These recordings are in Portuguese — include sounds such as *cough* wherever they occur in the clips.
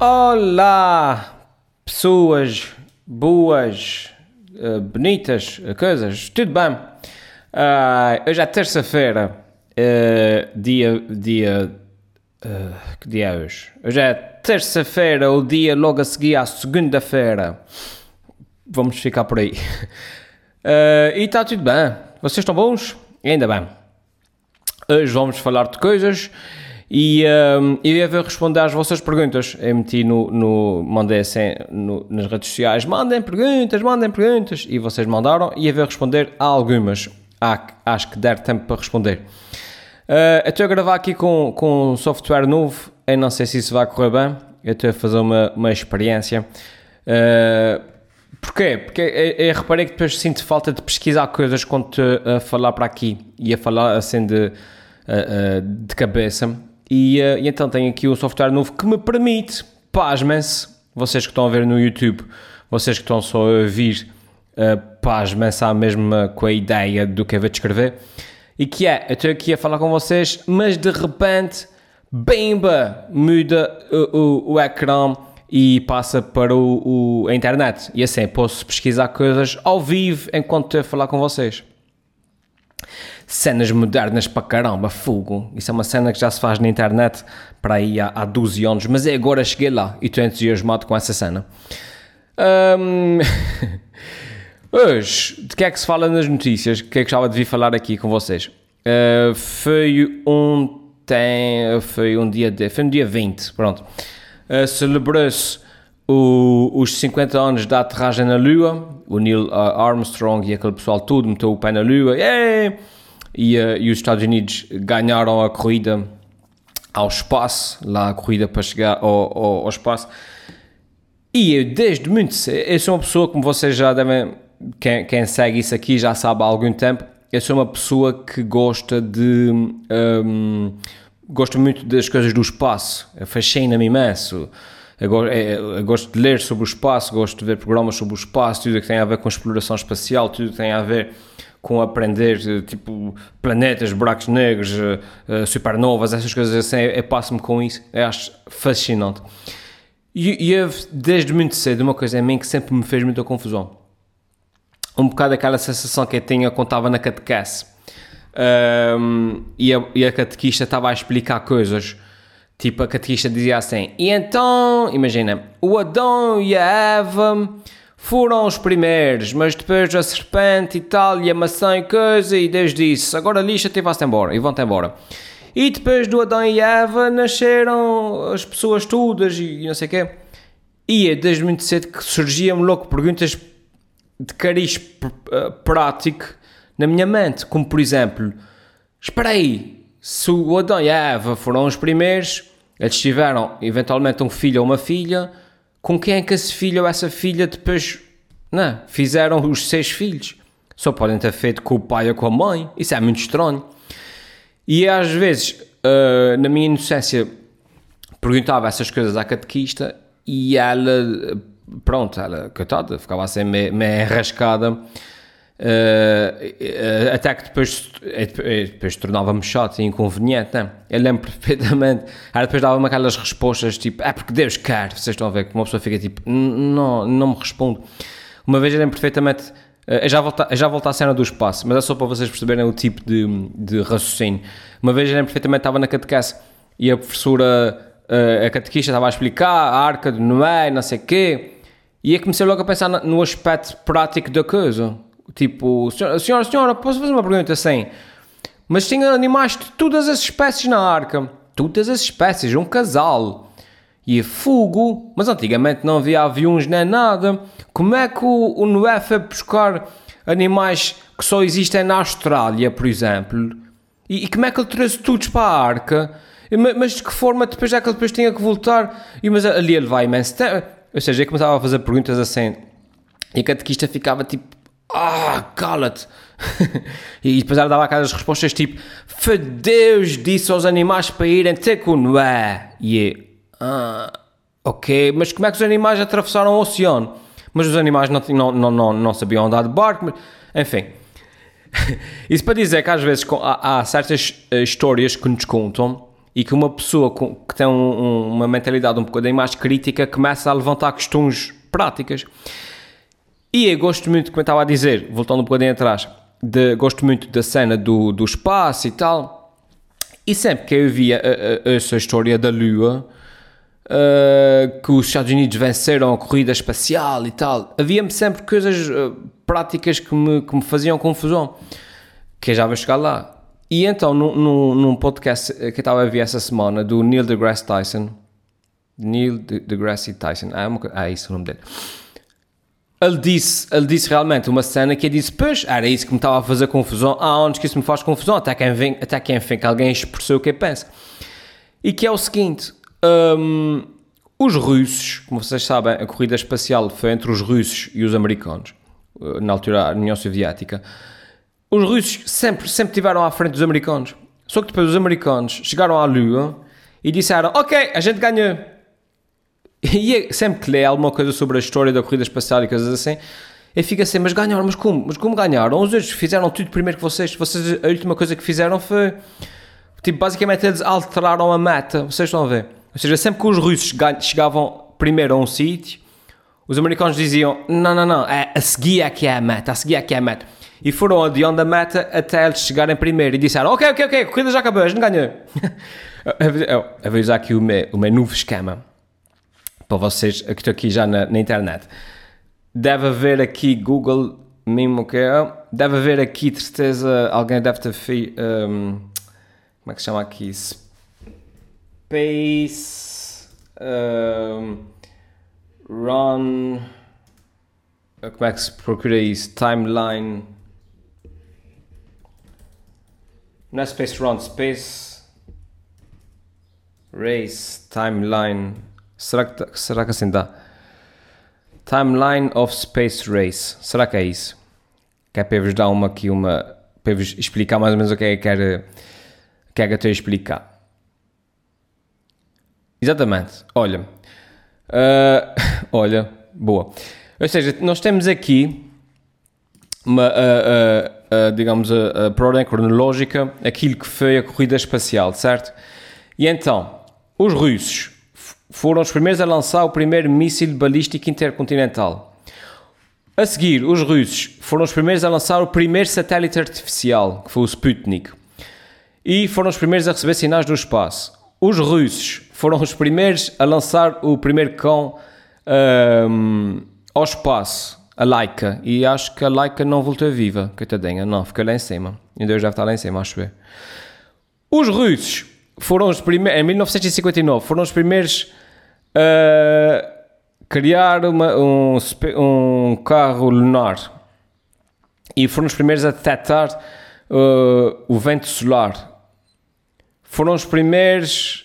Olá, pessoas boas, uh, bonitas, uh, coisas, tudo bem? Uh, hoje é terça-feira, dia, dia, que dia é hoje? Hoje é terça-feira, o dia logo a seguir à segunda-feira. Vamos ficar por aí. *laughs* e está tudo bem? Vocês estão bons? Ainda bem. Hoje vamos falar de coisas e um, eu ia responder às vossas perguntas. Eu meti no, no mandei assim no, nas redes sociais: mandem perguntas, mandem perguntas. E vocês mandaram e ia responder a algumas. Ah, acho que der tempo para responder. Uh, estou a gravar aqui com, com um software novo. Eu não sei se isso vai correr bem. Eu estou a fazer uma, uma experiência. Uh, porquê? Porque eu, eu, reparei que depois sinto falta de pesquisar coisas quando a falar para aqui e a falar assim de, uh, de cabeça. E, uh, e, então tenho aqui um software novo que me permite, pasmem-se, vocês que estão a ver no YouTube, vocês que estão só a ouvir, uh, pasmem-se mesmo com a ideia do que eu vou descrever, e que é, eu estou aqui a falar com vocês, mas de repente, bimba, muda o, o, o ecrã e passa para o, o, a internet. E assim, posso pesquisar coisas ao vivo enquanto estou a falar com vocês cenas modernas para caramba, fogo. Isso é uma cena que já se faz na internet para aí há, há 12 anos, mas é agora cheguei lá e estou entusiasmado com essa cena. Um... *laughs* Hoje, de que é que se fala nas notícias? O que é que gostava de vir falar aqui com vocês? Uh, foi um tem, foi um dia de, foi um dia 20, pronto. Uh, Celebrou-se os 50 anos da aterragem na Lua, o Neil Armstrong e aquele pessoal tudo meteu o pé na Lua, yeah! E, uh, e os Estados Unidos ganharam a corrida ao espaço, lá a corrida para chegar ao, ao, ao espaço. E eu, desde muito eu sou uma pessoa, como vocês já devem, quem, quem segue isso aqui já sabe há algum tempo, eu sou uma pessoa que gosta de. Um, gosto muito das coisas do espaço, fascina-me imenso. Eu, eu, gosto de ler sobre o espaço, gosto de ver programas sobre o espaço, tudo que tem a ver com exploração espacial, tudo que tem a ver com aprender eh, tipo planetas, buracos negros, uh, supernovas, essas coisas assim, eu, passo-me com isso, eu acho fascinante. E, e eu, desde muito cedo, uma coisa em mim que sempre me fez muita confusão. Um bocado aquela sensação que eu tinha quando estava na catequese. Um, e, a, e a catequista estava a explicar coisas. Tipo, a catequista dizia assim: E então, imagina, o Adão e a Eva foram os primeiros, mas depois a serpente e tal, e a maçã e coisa, e Deus disse: agora lixa-te e vá-te embora, e vão-te embora. E depois do Adão e Eva nasceram as pessoas todas e não sei o quê. E é desde muito cedo que surgiam logo perguntas de cariz eh, prático na minha mente, como por exemplo: espera aí, se o Adão e a Eva foram os primeiros, eles tiveram eventualmente um filho ou uma filha com quem é que esse filho ou essa filha depois não, fizeram os seis filhos. Só podem ter feito com o pai ou com a mãe. Isso é muito estranho. E às vezes, uh, na minha inocência, perguntava essas coisas à catequista e ela, pronto, ela, coitada, ficava assim meio, meio rascada Uh, até que depois, depois tornava-me chato e inconveniente, né? Eu lembro *laughs* perfeitamente. Ela depois dava-me aquelas respostas tipo, é porque Deus quer. Vocês estão a ver que uma pessoa fica tipo, não, não me respondo. Uma vez eu lembro perfeitamente. Eu já, volto, já à cena do espaço, mas é só para vocês perceberem o tipo de, de raciocínio. Uma vez eu lembro perfeitamente, estava na catequese e a professora, a catequista, estava a explicar a arca de Noé, não sei o quê, e eu comecei logo a pensar no aspecto prático da coisa. Tipo, senhora, senhora, posso fazer uma pergunta assim? Mas tinha animais de todas as espécies na arca. Todas as espécies, um casal. E fogo. Mas antigamente não havia aviões nem nada. Como é que o, o Noé foi buscar animais que só existem na Austrália, por exemplo? E, e como é que ele trouxe todos para a arca? Mas de que forma depois é que ele depois tinha que voltar? E, mas ali ele vai imenso. Ou seja, ele começava a fazer perguntas assim. E a catequista ficava tipo ah, cala-te. *laughs* e depois ela dava aquelas respostas tipo: Foi Deus disse aos animais para irem ter com Noé. E é, ah, ok, mas como é que os animais atravessaram o oceano? Mas os animais não, não, não, não, não sabiam andar de barco, mas, enfim. *laughs* Isso para dizer que às vezes há, há certas uh, histórias que nos contam e que uma pessoa com, que tem um, uma mentalidade um bocadinho mais crítica começa a levantar questões práticas. E eu gosto muito, como eu estava a dizer, voltando um bocadinho atrás, de, gosto muito da cena do, do espaço e tal. E sempre que eu via essa história da Lua, uh, que os Estados Unidos venceram a corrida espacial e tal, havia-me sempre coisas uh, práticas que me, que me faziam confusão, que eu já vou chegar lá. E então, num, num, num podcast que eu estava a ver essa semana, do Neil deGrasse Tyson, Neil deGrasse Tyson, ah, é, uma, ah, é isso o nome dele. Ele disse, ele disse realmente uma cena que eu disse, pois, era isso que me estava a fazer confusão. Ah, onde que isso me faz confusão? Até que, vem, até que enfim, que alguém expressou o que eu penso. E que é o seguinte, um, os russos, como vocês sabem, a corrida espacial foi entre os russos e os americanos, na altura a União Soviética. Os russos sempre, sempre estiveram à frente dos americanos. Só que depois os americanos chegaram à Lua e disseram: Ok, a gente ganhou. E é sempre que lê alguma coisa sobre a história da corrida espacial e coisas assim, ele fica assim: Mas ganharam, mas como? Mas como ganharam? Os outros fizeram tudo primeiro que vocês. Vocês, a última coisa que fizeram foi. Tipo, basicamente eles alteraram a meta. Vocês estão a ver? Ou seja, sempre que os russos chegavam primeiro a um sítio, os americanos diziam: não, não, não, é, a seguir é que é a meta, a seguir é que é a meta. E foram adiante da meta até eles chegarem primeiro e disseram: ok, ok, ok, a corrida já acabou, a gente ganhou. eu vou usar aqui o meu, o meu novo esquema para vocês que estão aqui já na, na internet. Deve haver aqui Google mesmo que é. Deve haver aqui, de certeza, alguém deve ter feito. Um, como é que se chama aqui? Space um, Run. Como é que se procura isso? Timeline. Não é Space Run, Space Race Timeline. Será que, será que assim dá? Timeline of Space Race. Será que é isso? Que é para vos dar uma aqui, uma. para vos explicar mais ou menos o que é que quero, que é que eu estou a explicar. Exatamente. Olha. Uh, *laughs* olha, boa. Ou seja, nós temos aqui uma, uh, uh, digamos, a, a, ordem cronológica, aquilo que foi a corrida espacial, certo? E então, os russos foram os primeiros a lançar o primeiro míssil balístico intercontinental. A seguir, os russos foram os primeiros a lançar o primeiro satélite artificial, que foi o Sputnik. E foram os primeiros a receber sinais do espaço. Os russos foram os primeiros a lançar o primeiro cão um, ao espaço, a Laika. E acho que a Laika não voltou viva, coitadinha, não, ficou lá em cima. Ainda deve estar lá em cima, acho eu. Os russos foram os primeiros, em 1959, foram os primeiros a criar uma, um, um carro lunar. E foram os primeiros a detectar uh, o vento solar. Foram os primeiros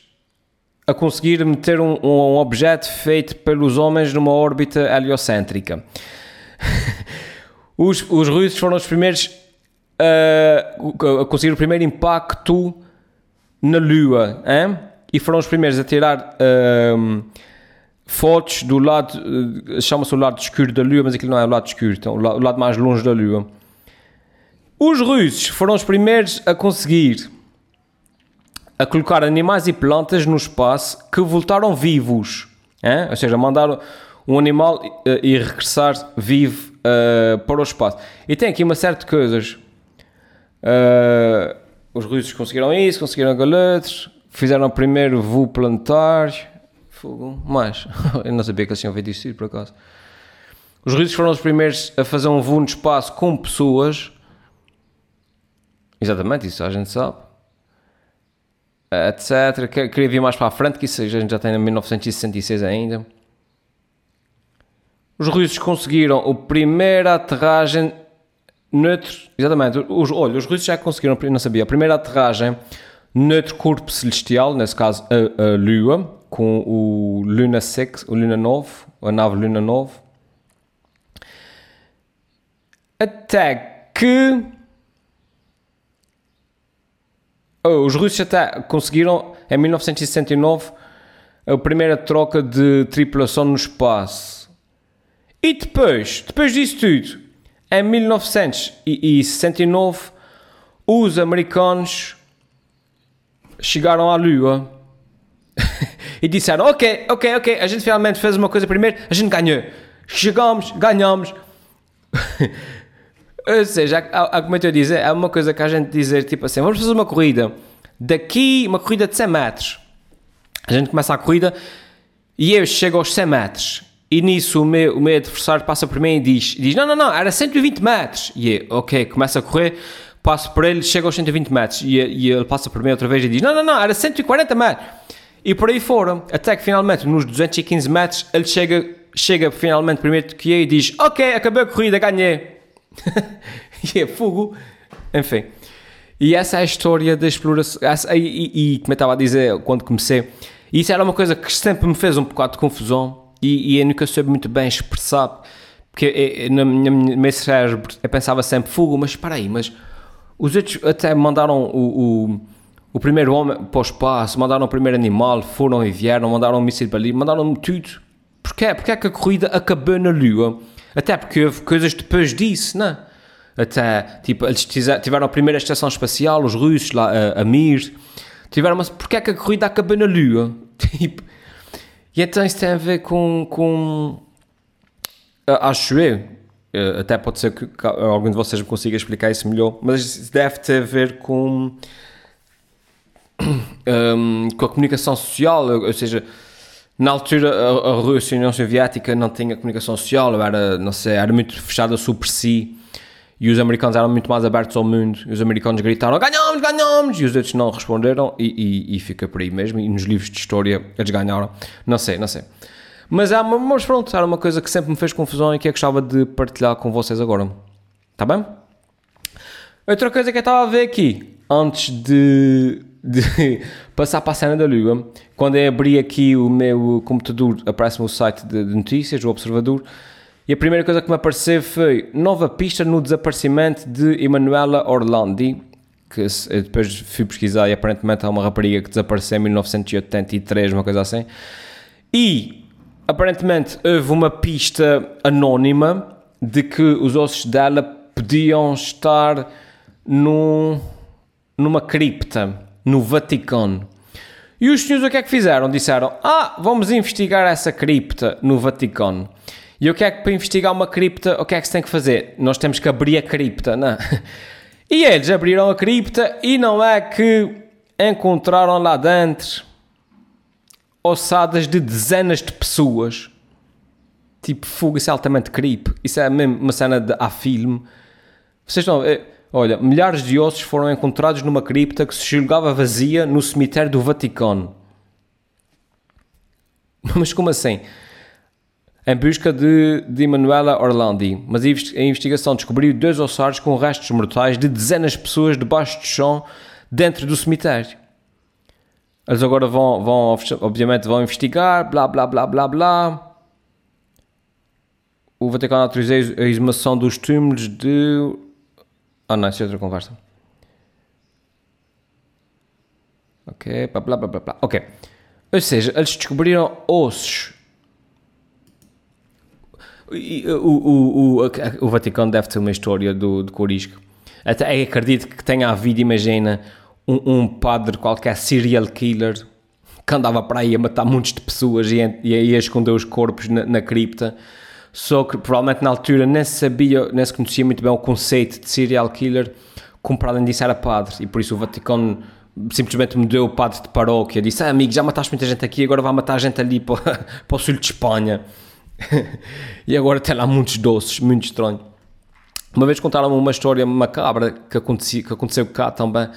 a conseguir meter um, um objeto feito pelos homens numa órbita heliocêntrica. *laughs* os, os russos foram os primeiros a, a conseguir o primeiro impacto na Lua, hein? E foram os primeiros a tirar fotos do lado, uh, chama-se o lado escuro da Lua, mas aquilo não é o lado escuro, então, o, lado, mais longe da Lua. Os russos foram os primeiros a conseguir a colocar animais e plantas no espaço que voltaram vivos. Hein? Ou seja, mandaram um animal uh, e regressar vivo uh, para o espaço. E tem aqui uma série de coisas. Uh, os russos conseguiram isso, conseguiram aquilo fizeram o primeiro voo planetário. Fogo, mais. *laughs* Eu não sabia que eles tinham feito isso por acaso. Os russos foram os primeiros a fazer um voo no espaço com pessoas. Exatamente, isso a gente sabe etc. Queria vir mais para a frente, que isso a gente já tem em 1966 ainda. Os russos conseguiram o primeira aterragem neutro, exatamente, os, olha, os russos já conseguiram, não sabia, a primeira aterragem neutro corpo celestial, nesse caso a, a Lua, com o Luna 6, o Luna 9, a nave Luna 9. Até que Oh, os russos até conseguiram, em 1969, a primeira troca de tripulação no espaço. E depois, depois disso tudo, em 1969, os americanos chegaram à Lua *laughs* e disseram: Ok, ok, ok, a gente finalmente fez uma coisa primeiro, a gente ganhou. Chegamos, ganhamos. *laughs* Ou seja, como eu estou a dizer, é uma coisa que a gente dizer tipo assim: vamos fazer uma corrida daqui, uma corrida de 100 metros. A gente começa a corrida e eu chego aos 100 metros. E nisso o meu, o meu adversário passa por mim e diz, diz: Não, não, não, era 120 metros. E eu, ok, começa a correr, passo por ele, chega aos 120 metros. E, e ele passa por mim outra vez e diz: Não, não, não, era 140 metros. E por aí foram, até que finalmente nos 215 metros ele chega, chega finalmente primeiro que eu e diz: Ok, acabou a corrida, ganhei. *laughs* e é fogo. Enfim. E essa é a história da exploração. Essa, e, e, e, como eu estava a dizer quando comecei, isso era uma coisa que sempre me fez um bocado de confusão e, e eu nunca soube muito bem expressar. Porque eu, no meu cérebro eu pensava sempre: fogo, mas espera aí, mas os outros até mandaram o, o o primeiro homem para o espaço, mandaram o primeiro animal, foram e vieram, mandaram um míssil para ali, mandaram tudo. Porquê? Porque é que a corrida acabou na Lua? Até porque houve coisas depois disso, não é? Até, tipo, eles tiveram a primeira estação espacial, os russos, lá, a, a Mir, tiveram, mas porquê é que a corrida acabou na Lua? *laughs* Tipo, e então isso tem a ver com, com acho eu, até pode ser que algum de vocês me consiga explicar isso melhor, mas deve ter a ver com um, *clears throat* com a comunicação social, ou seja, na altura a, a Rússia e a União Soviética não tinha comunicação social, era, não sei, era muito fechada sobre si e os americanos eram muito mais abertos ao mundo. E os americanos gritaram ganhamos, ganhamos, e os outros não responderam e, e, e, fica por aí mesmo. E nos livros de história eles ganharam, não sei, não sei. Mas, é, mas pronto, era uma coisa que sempre me fez confusão e que eu gostava de partilhar com vocês agora. Está bem? Outra coisa que eu estava a ver aqui, antes de, de *laughs* passar para a cena da Lua, quando eu abri aqui o meu computador, aparece-me o site de, de notícias, o Observador, e a primeira coisa que me apareceu foi nova pista no desaparecimento de Emanuela Orlandi, que depois fui pesquisar e aparentemente é uma rapariga que desapareceu em 1983, uma coisa assim. E aparentemente houve uma pista anónima de que os ossos dela podiam estar num, numa cripta no Vaticano. E os senhores o que é que fizeram? Disseram: Ah, vamos investigar essa cripta no Vaticano. E o que é que para investigar uma cripta, o que é que se tem que fazer? Nós temos que abrir a cripta, não? *laughs* E eles abriram a cripta e não é que encontraram lá dentro ossadas de dezenas de pessoas. Tipo, fogo, isso é altamente creep. Isso é mesmo uma cena de a filme. Vocês estão. É, Olha, milhares de ossos foram encontrados numa cripta que se julgava vazia no cemitério do Vaticano. *laughs* Mas como assim? Em busca de, de Emanuela Orlandi, mas a investigação descobriu dois ossados com restos mortais de dezenas de pessoas debaixo do chão dentro do cemitério. Eles agora vão, vão obviamente, vão investigar, blá blá blá blá blá. O Vaticano autorizou a exumação dos túmulos de Oh não, isso é outra conversa. Ok, blá blá blá blá blá. Ok. Ou seja, eles descobriram ossos. O, o, o, o Vaticano deve ter uma história do, do Corisco. Até acredito que tenha havido, imagina, um, um, padre qualquer serial killer que andava para aí a matar muitos de pessoas e, e ia esconder os corpos na, na cripta só que provavelmente na altura nem sabia, nem se conhecia muito bem o conceito de serial killer, como para além disso era padre, e por isso o Vaticano simplesmente me deu o padre de paróquia, disse, ah, amigo, já mataste muita gente aqui, agora vai matar gente ali para, *laughs* para o sul de Espanha. *laughs* e agora tem lá muitos doces, muito estranho. Uma vez contaram-me uma história macabra que aconteceu, que aconteceu cá também.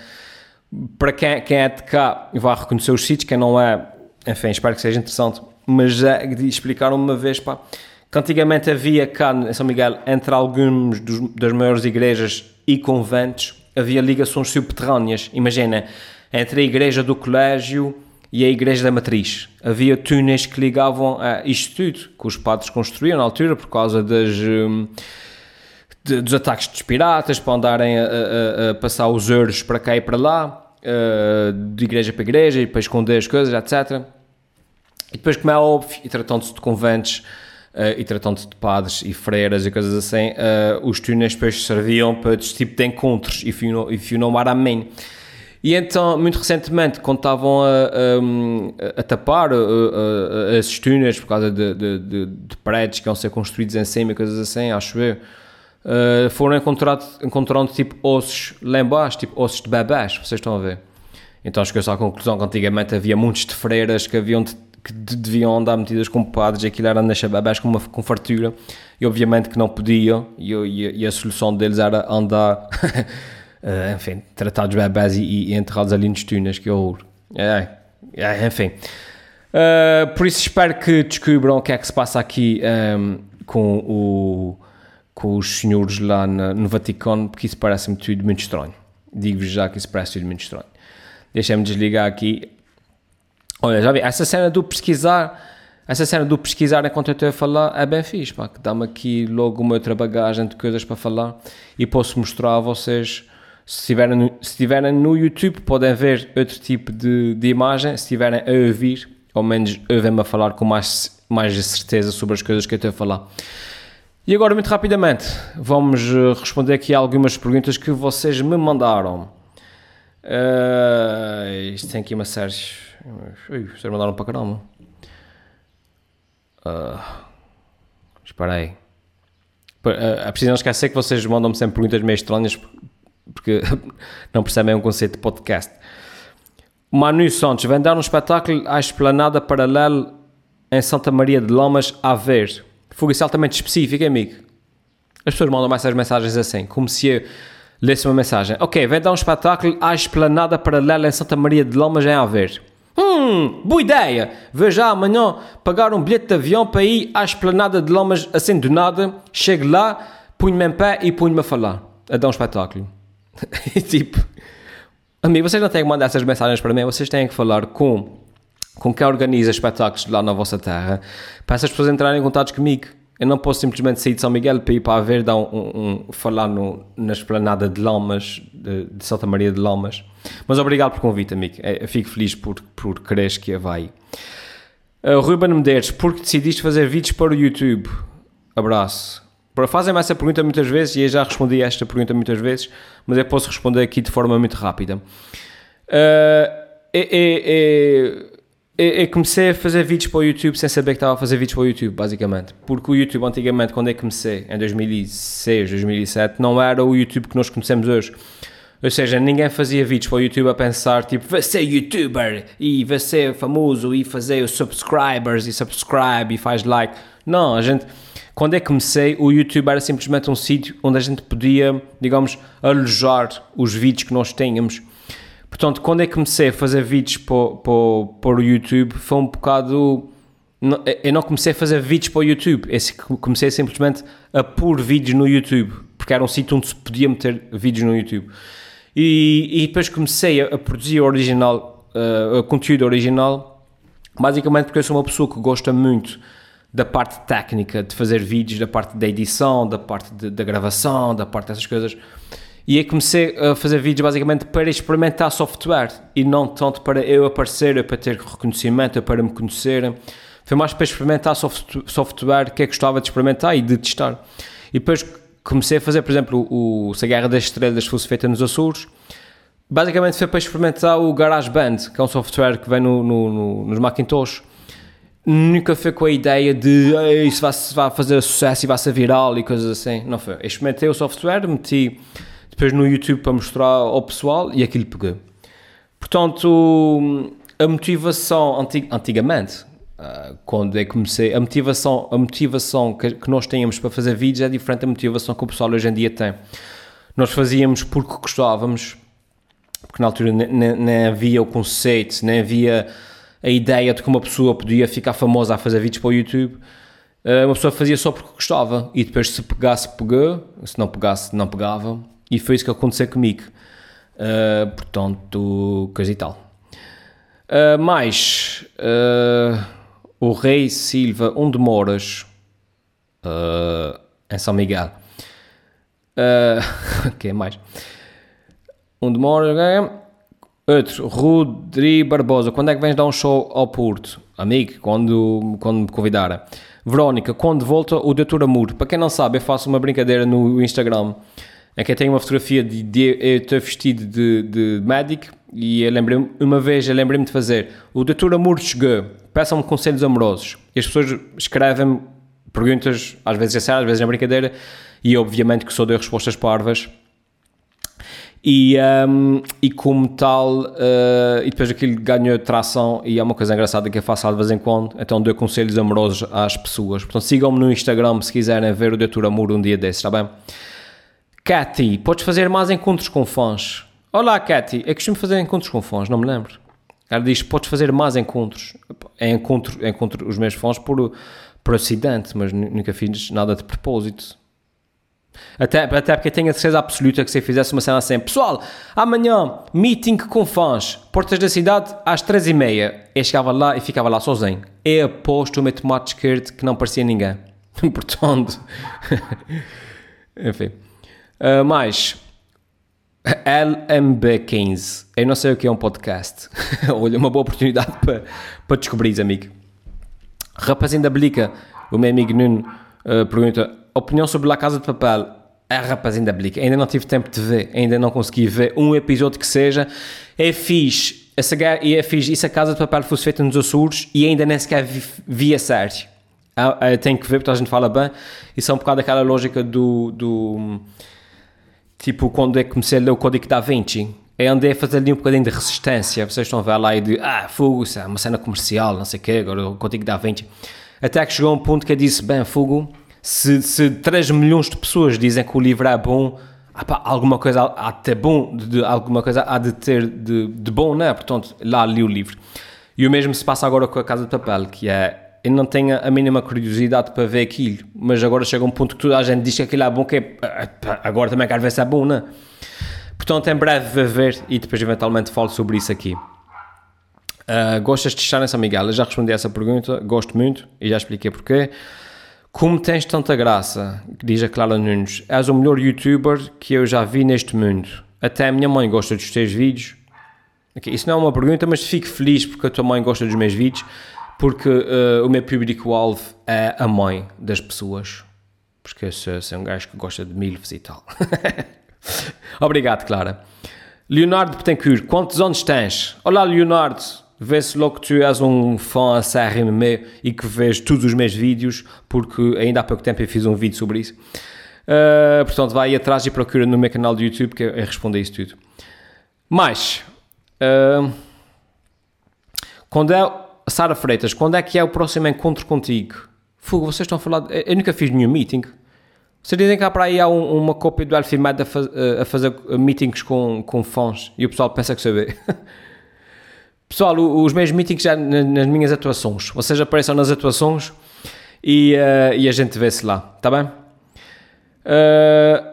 Para quem, quem é de cá vai reconhecer os sítios, quem não é, enfim, espero que seja interessante. Mas já explicaram uma vez, pá, que antigamente havia cá em São Miguel, entre alguns dos, das maiores igrejas e conventos, havia ligações subterrâneas. Imagina, entre a igreja do colégio e a igreja da matriz. Havia túneis que ligavam a isto tudo, que os padres construíam na altura por causa das, hum, de, dos ataques dos piratas, para andarem a, a, a, passar os euros para cá e para lá, uh, de igreja para igreja, e para esconder as coisas, etc. E depois, como é óbvio, e tratando-se de conventos, uh, e tratando de padres e freiras e coisas assim, uh, os túneis depois serviam para este tipo de encontros, know what I mean. E então, muito recentemente, quando estavam a, a, a tapar as túneis por causa de, de, de, de, prédios que iam ser construídos em cima e coisas assim, acho eu, uh, foram encontrados, encontrando tipo ossos lá embaixo, tipo ossos de bebés, vocês estão a ver. Então chegou-se à conclusão que antigamente havia muitos de freiras que haviam de, que deviam andar metidas com padres e aquilo era nascer bebés com, uma, com fartura e obviamente que não podiam e, e, e a solução deles era andar uh, *laughs* enfim, tratados bebés e, e, enterrados ali nos túneis, que horror. É, é, enfim. Uh, por isso espero que descubram o que é que se passa aqui um, ehm, com, o, com os senhores lá na, no Vaticano, porque isso parece-me tudo muito estranho. Digo-vos já que isso parece tudo muito estranho. Deixem-me desligar aqui. Olha, já vi, essa cena do pesquisar, essa cena do pesquisar enquanto eu estou a falar é bem fixe, pá, que dá-me aqui logo uma outra bagagem de coisas para falar e posso mostrar a vocês se estiverem no, se estiverem no YouTube, podem ver outro tipo de, de imagem. Se estiverem a ouvir, ao menos ouvem-me a falar com mais, mais certeza sobre as coisas que eu estou a falar. E agora, muito rapidamente, vamos eh, responder aqui algumas perguntas que vocês me mandaram. Uh, isto tem aqui uma série. Ui, vocês mandaram para caramba. Uh, espera aí. Uh, preciso não esquecer que vocês mandam-me sempre perguntas meio estranhas porque *laughs* não percebem o conceito de podcast. Manu Santos dar um espetáculo à esplanada paralela em Santa Maria de Lomas a ver. Foi isso altamente específico, amigo. As pessoas mandam mais essas mensagens assim, como se eu lesse uma mensagem. Ok, vem dar um espetáculo à esplanada paralela em Santa Maria de Lomas em Aveiro. Hum, boa ideia! Já amanhã pagar um bilhete de avião para ir à esplanada de Lomas assim do nada. Chego lá, punho-me em pé e punho-me a falar. A dar um espetáculo. *laughs* e tipo, amigo, vocês não têm que mandar essas mensagens para mim, vocês têm que falar com, com quem organiza espetáculos lá na vossa terra para essas pessoas entrarem em contato comigo. Eu não posso simplesmente sair de São Miguel para ir para a ver dar um, um, falar no, na esplanada de Lamas, de, de, Santa Maria de Lamas. Mas obrigado por convite, amigo. É, eu fico feliz por, por quereres que vai. Uh, Ruben Medeiros, por que decidiste fazer vídeos para o YouTube? Abraço. Fazem-me essa pergunta muitas vezes e eu já respondi a esta pergunta muitas vezes, mas eu posso responder aqui de forma muito rápida. Uh, eu, comecei a fazer vídeos para o YouTube sem saber que estava a fazer vídeos para o YouTube, basicamente. Porque o YouTube, antigamente, quando eu comecei, em 2006, 2007, não era o YouTube que nós conhecemos hoje. Ou seja, ninguém fazia vídeos para o YouTube a pensar, tipo, vai ser youtuber e vai ser famoso e fazer os subscribers e subscribe e faz like. Não, a gente quando que comecei, o YouTube era simplesmente um sítio onde a gente podia, digamos, alojar os vídeos que nós tínhamos. Portanto, quando é que comecei a fazer vídeos para, o YouTube, foi um bocado. Eu não comecei a fazer vídeos para o YouTube, eu comecei simplesmente a pôr vídeos no YouTube, porque era um sítio onde se podia meter vídeos no YouTube. E, e depois comecei a, produzir original, uh, conteúdo original, basicamente porque eu sou uma pessoa que gosta muito da parte técnica de fazer vídeos, da parte da edição, da parte da gravação, da parte dessas coisas. E aí comecei a fazer vídeos basicamente para experimentar software e não tanto para eu aparecer, para ter reconhecimento, para me conhecerem. Foi mais para experimentar software que que gostava de experimentar e de testar. E depois comecei a fazer, por exemplo, o, se a Guerra das Estrelas fosse feita nos Açores, basicamente foi para experimentar o GarageBand, que é um software que vem no, no, no, nos Macintosh nunca foi com a ideia de isso vai, vai fazer sucesso e vai ser viral e coisas assim. Não foi. Eu experimentei o software, meti depois no YouTube para mostrar ao pessoal e aquilo pegou. Portanto, a motivação antig antigamente, uh, quando eu comecei, a motivação, a motivação que, que, nós tínhamos para fazer vídeos é diferente da motivação que o pessoal hoje em dia tem. Nós fazíamos porque gostávamos, porque na altura nem, havia o conceito, nem havia a ideia de que uma pessoa podia ficar famosa a fazer vídeos para o YouTube, eh, uma pessoa fazia só porque gostava e depois se pegasse, pegou, se não pegasse, não pegava e foi isso que aconteceu comigo. Uh, portanto, coisa e tal. Uh, mais, uh, o Rei Silva, onde moras? Uh, em São Miguel. *laughs* Uh, que é mais? Onde moras? Outro, Rodrigo Barbosa, quando é que vens dar um show ao Porto? Amigo, quando, quando me convidarem. Verónica, quando volta o Doutor Amor? Para quem não sabe, eu faço uma brincadeira no Instagram em que tenho uma fotografia de, de eu estou vestido de, de médico E eu lembrei uma vez, eu lembrei-me de fazer. O doutor Amor chegou, peçam-me conselhos amorosos. E as pessoas escrevem perguntas, às vezes é sério, às vezes é brincadeira, e obviamente que só dou respostas parvas. E, um, e como tal, uh, e depois aquilo ganhou tração e é uma coisa engraçada que eu faço de vez em quando, então dou conselhos amorosos às pessoas. Portanto, sigam-me no Instagram se quiserem ver o Doutor Amor um dia desses, está bem? Cathy, podes fazer mais encontros com fãs? Olá, Cathy, eu costumo fazer encontros com fãs, não me lembro. Ela diz, podes fazer mais encontros. É encontro, encontro os meus fãs por, por acidente, mas nunca fiz nada de propósito. Até, até porque tenho a certeza absoluta que se eu fizesse uma cena assim, pessoal, amanhã, meeting com fãs, portas da cidade, às três e meia. Eu chegava lá e ficava lá sozinho. Eu aposto o meu tomate esquerdo que não parecia ninguém. *laughs* Portanto, *laughs* enfim. Uh, mais, LMB15. Eu não sei o que é um podcast. *laughs* Olha, uma boa oportunidade para, para descobrir, amigo. Rapazinho da Blica, o meu amigo Nuno uh, pergunta opinião sobre La Casa de Papel. É rapazinho da Blica, ainda não tive tempo de ver, ainda não consegui ver um episódio que seja. É fixe, essa, é fixe, e se a Casa de Papel fosse feita nos Açores e ainda nem sequer vi, vi a série. Ah, ah, tenho que ver, porque a gente fala bem. Isso é um bocado aquela lógica do, do tipo, quando é que comecei a ler o Código da Vinci, é andei a fazer ali um bocadinho de resistência. Vocês estão a ver lá e de, ah, fogo, isso é uma cena comercial, não sei o quê, agora o Código da Vinci. Até que chegou um ponto que eu disse, bem, fogo, se, se 3 milhões de pessoas dizem que o livro é bom, alguma coisa há de ter bom, de, alguma coisa há de ter de, de bom, não é? Portanto, lá li o livro. E o mesmo se passa agora com a Casa de Papel, que é eu não tenho a mínima curiosidade para ver aquilo, mas agora chega um ponto que toda a gente diz que aquilo é bom, que é, agora também quero ver se é bom, não é? Portanto, em breve vou ver e depois eventualmente falo sobre isso aqui. Uh, gostas de estar em São Miguel? Eu já respondi a essa pergunta, gosto muito e já expliquei porquê. Como tens tanta graça, diz a Clara Nunes, és o melhor youtuber que eu já vi neste mundo. Até a minha mãe gosta dos teus vídeos. Okay, isso não é uma pergunta, mas fico feliz porque a tua mãe gosta dos meus vídeos, porque uh, o meu público-alvo é a mãe das pessoas. Porque eu sou, sou um gajo que gosta de milfos e tal. *laughs* Obrigado, Clara. Leonardo Betancourt, quantos anos tens? Olá, Leonardo vê-se logo que tu és um fã acérrimo meu e que vês todos os meus vídeos, porque ainda há pouco tempo eu fiz um vídeo sobre isso. Uh, portanto, vai atrás e procura no meu canal de YouTube que eu respondo a isso tudo. Mas, uh, quando é, Sara Freitas, quando é que é o próximo encontro contigo? Fogo, vocês estão a falar, eu nunca fiz nenhum meeting. Vocês dizem que há para aí há um, uma cópia do Alfimed a, faz, a fazer meetings com, com fãs e o pessoal pensa que sabe. *laughs* Pessoal, os meus meetings já nas minhas atuações. Vocês apareçam nas atuações e, uh, e a gente vê-se lá, tá bem? Uh,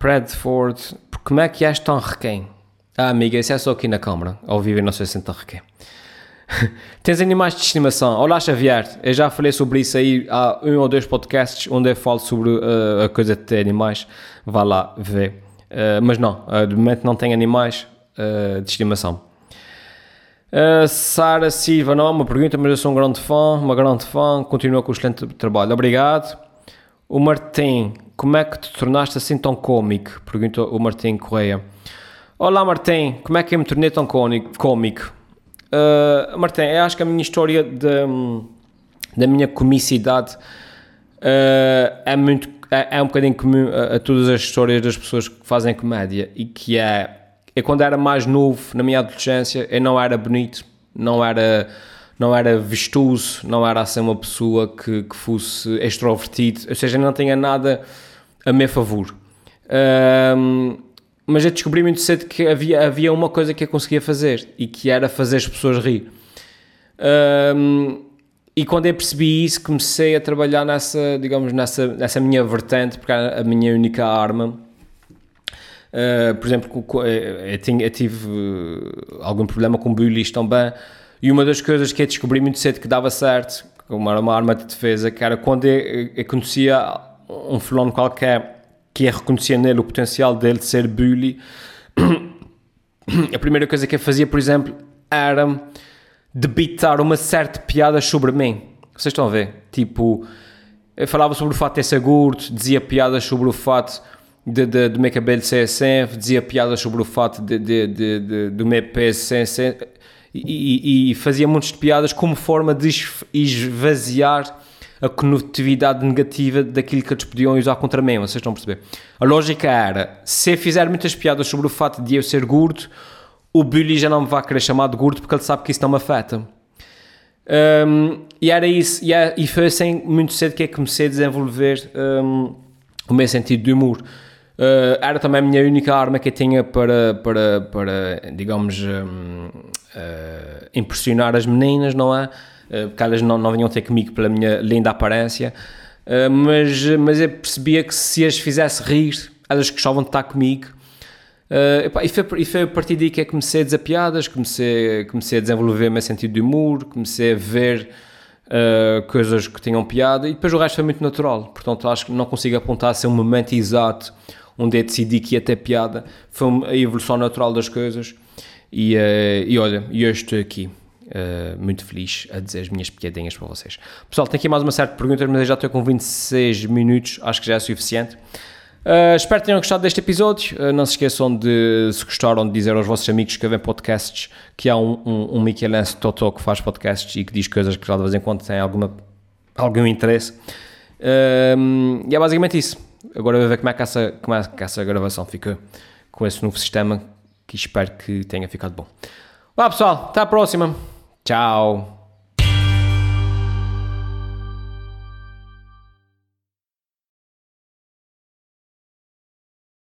Bradford, como é que és tão requém? Ah, amiga, isso é só aqui na câmara. Ao vivo não sei se tão requém. *laughs* Tens animais de estimação? Olá, Xavier. Eu já falei sobre isso aí há um ou dois podcasts onde eu falo sobre uh, a coisa de ter animais. Vá lá ver. Uh, mas não, uh, de momento não tenho animais de estimação. Sara Silva, não é uma pergunta, mas eu sou um grande fã, uma grande fã, continua com o excelente trabalho. Obrigado. O Martim, como é que te tornaste assim tão cómico? Pergunta o Martim Correia. Olá Martim, como é que eu me tornei tão cómico? Uh, Martim, eu acho que a minha história de, da minha comicidade uh, é, muito, é, é, um bocadinho comum a, a todas as histórias das pessoas que fazem comédia e que é eu quando era mais novo, na minha adolescência, eu não era bonito, não era, não era vistoso, não era assim uma pessoa que, que fosse extrovertido, ou seja, não tinha nada a meu favor. Um, mas eu descobri muito cedo que havia, havia uma coisa que eu conseguia fazer e que era fazer as pessoas rir. Um, e quando eu percebi isso, comecei a trabalhar nessa, digamos, nessa, nessa minha vertente, porque era a minha única arma Uh, por exemplo, eu, tinha, eu tive eh, algum problema com bullies também, e uma das coisas que eu descobri muito cedo que dava certo, como era uma arma de defesa, que era quando eu, eu conhecia um fulano qualquer que eu reconhecia nele o potencial dele de ser bully, a primeira coisa que eu fazia, por exemplo, era debitar uma certa piada sobre mim. Vocês estão a ver? Tipo, eu falava sobre o fato de ser gordo, dizia piadas sobre o fato de, de, do meu cabelo ser assim, dizia piadas sobre o fato de, de, de, de do meu peso ser assim, e, e, fazia muitas piadas como forma de esvaziar a conotividade negativa daquilo que eles podiam usar contra mim, vocês estão a perceber? A lógica era, se eu fizer muitas piadas sobre o fato de eu ser gordo, o Billy já não me vai querer chamar de gordo porque ele sabe que isso não me afeta. Um, e era isso, e, é, e, foi assim muito cedo que eu comecei a desenvolver um, o meu sentido de humor. Uh, era também a minha única arma que eu tinha para, para, para digamos, um, uh, impressionar as meninas, não é? Uh, porque elas não, não vinham ter comigo pela minha linda aparência, uh, mas, mas eu percebia que se as fizesse rir, elas gostavam de estar comigo. e, foi, e foi a partir daí que eu comecei a dizer piadas, comecei, comecei a desenvolver meu sentido de humor, comecei a ver coisas que tinham piada e depois o resto foi muito natural. Portanto, acho que não consigo apontar se um momento exato onde eu decidi que ia ter piada. Foi a evolução natural das coisas. E, uh, e olha, e hoje estou aqui. Uh, muito feliz a dizer as minhas piadinhas para vocês. Pessoal, tem aqui mais uma certa pergunta, mas eu já estou com 26 minutos, acho que já é suficiente. Uh, espero que tenham gostado deste episódio. Uh, não se esqueçam de, se gostaram, de dizer aos vossos amigos que vêm podcasts que há um, um, um Totó que faz podcasts e que diz coisas que de vez em quando têm alguma, algum interesse. Uh, e é basicamente isso. Agora vou ver como é que essa, como é que essa gravação fica com esse novo sistema que espero que tenha ficado bom. Olá pessoal, até a próxima. Chao.